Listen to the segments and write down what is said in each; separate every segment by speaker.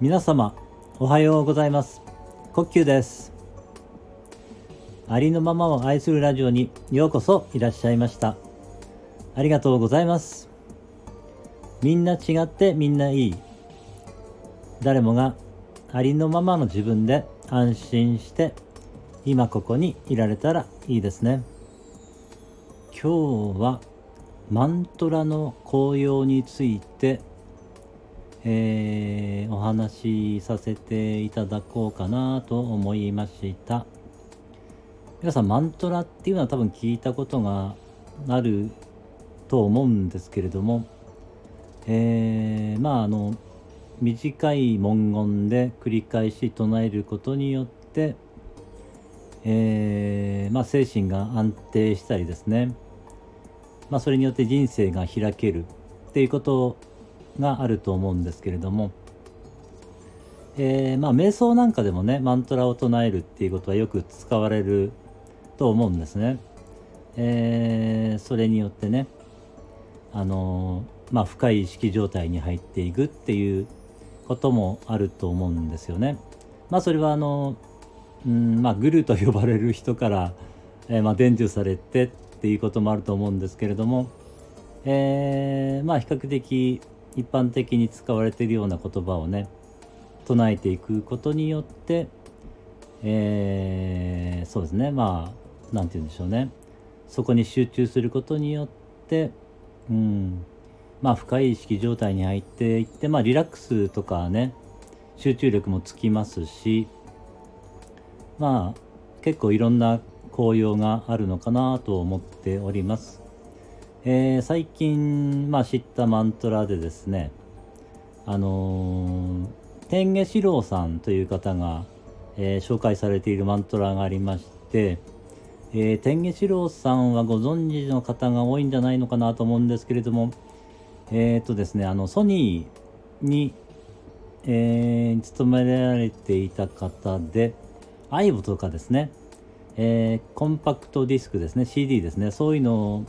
Speaker 1: 皆様おはようございます。呼吸です。ありのままを愛するラジオにようこそいらっしゃいました。ありがとうございます。みんな違ってみんないい。誰もがありのままの自分で安心して今ここにいられたらいいですね。今日はマントラの効用についてえー、お話しさせていただこうかなと思いました。皆さんマントラっていうのは多分聞いたことがあると思うんですけれども、えー、まああの短い文言で繰り返し唱えることによって、えー、まあ、精神が安定したりですね、まあ、それによって人生が開けるっていうことがあると思うんですけれども、えー、まあ瞑想なんかでもねマントラを唱えるっていうことはよく使われると思うんですね。えー、それによってねあのー、まあ深い意識状態に入っていくっていうこともあると思うんですよね。まあそれはあのうんまあグルと呼ばれる人から、えー、まあ伝授されてっていうこともあると思うんですけれども、えー、まあ比較的一般的に使われているような言葉をね唱えていくことによって、えー、そうですね。まあ何て言うんでしょうね。そこに集中することによってうん。まあ深い意識状態に入っていってまあリラックスとかね集中力もつきますしまあ結構いろんな効用があるのかなと思っております。えー、最近、まあ、知ったマントラでですね、あの、天下四郎さんという方が、えー、紹介されているマントラがありまして、えー、天下四郎さんはご存知の方が多いんじゃないのかなと思うんですけれども、えっ、とですね、あの、ソニーに、えー、勤められていた方で、アイボとかですね、えー、コンパクトディスクですね、CD ですね、そういうの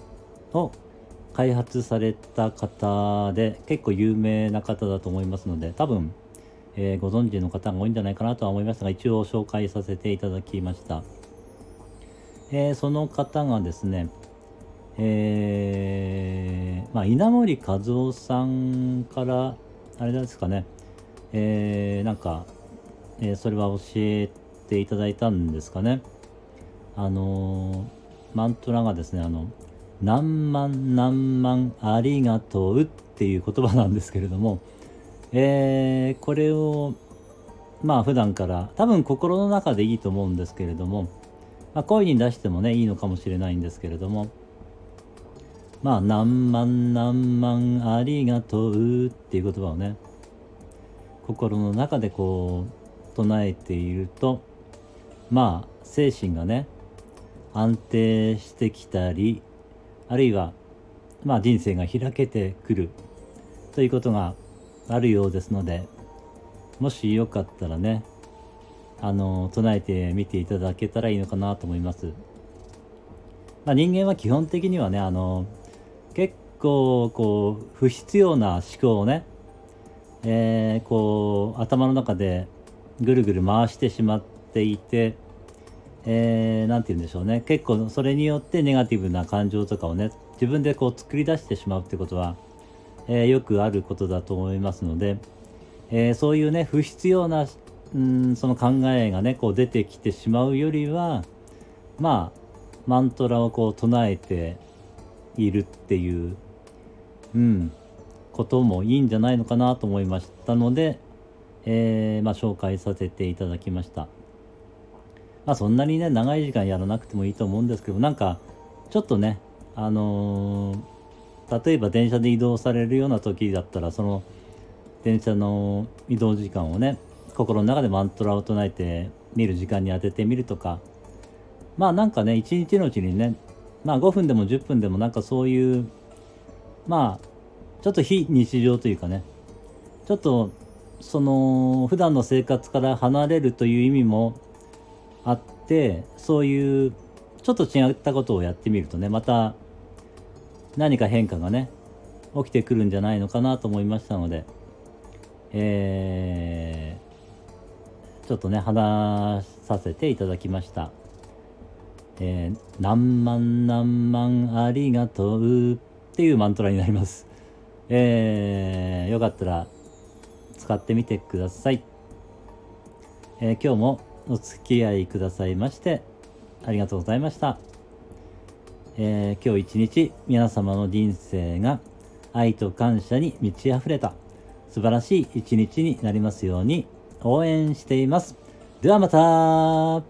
Speaker 1: を開発された方で結構有名な方だと思いますので多分、えー、ご存知の方が多いんじゃないかなとは思いますが一応紹介させていただきました、えー、その方がですねえー、まあ、稲森和夫さんからあれですかね、えー、なんか、え、それは教えていただいたんですかね。あのマントラがですねあの何万何万ありがとうっていう言葉なんですけれども、えー、これをまあ普段から多分心の中でいいと思うんですけれども、まあ、声に出してもねいいのかもしれないんですけれどもまあ何万何万ありがとうっていう言葉をね心の中でこう唱えているとまあ精神がね安定してきたりあるいは、まあ、人生が開けてくるということがあるようですのでもしよかったらねあの唱えてみていただけたらいいのかなと思います。まあ、人間は基本的にはねあの結構こう不必要な思考をね、えー、こう頭の中でぐるぐる回してしまっていてえー、て言うんでしょうね結構それによってネガティブな感情とかをね自分でこう作り出してしまうってことは、えー、よくあることだと思いますので、えー、そういうね不必要なうんその考えがねこう出てきてしまうよりはまあマントラをこう唱えているっていううんこともいいんじゃないのかなと思いましたので、えー、まあ、紹介させていただきました。まあそんなにね、長い時間やらなくてもいいと思うんですけど、なんか、ちょっとね、あのー、例えば電車で移動されるような時だったら、その電車の移動時間をね、心の中でマントラを唱えて見る時間に当ててみるとか、まあなんかね、一日のうちにね、まあ5分でも10分でもなんかそういう、まあ、ちょっと非日常というかね、ちょっとその普段の生活から離れるという意味もあってそういうちょっと違ったことをやってみるとねまた何か変化がね起きてくるんじゃないのかなと思いましたので、えー、ちょっとね、話させていただきました。えー、何万何万ありがとうっていうマントラになります。えー、よかったら使ってみてください。えー、今日もお付き合いくださいましてありがとうございました。えー、今日一日皆様の人生が愛と感謝に満ち溢れた素晴らしい一日になりますように応援しています。ではまた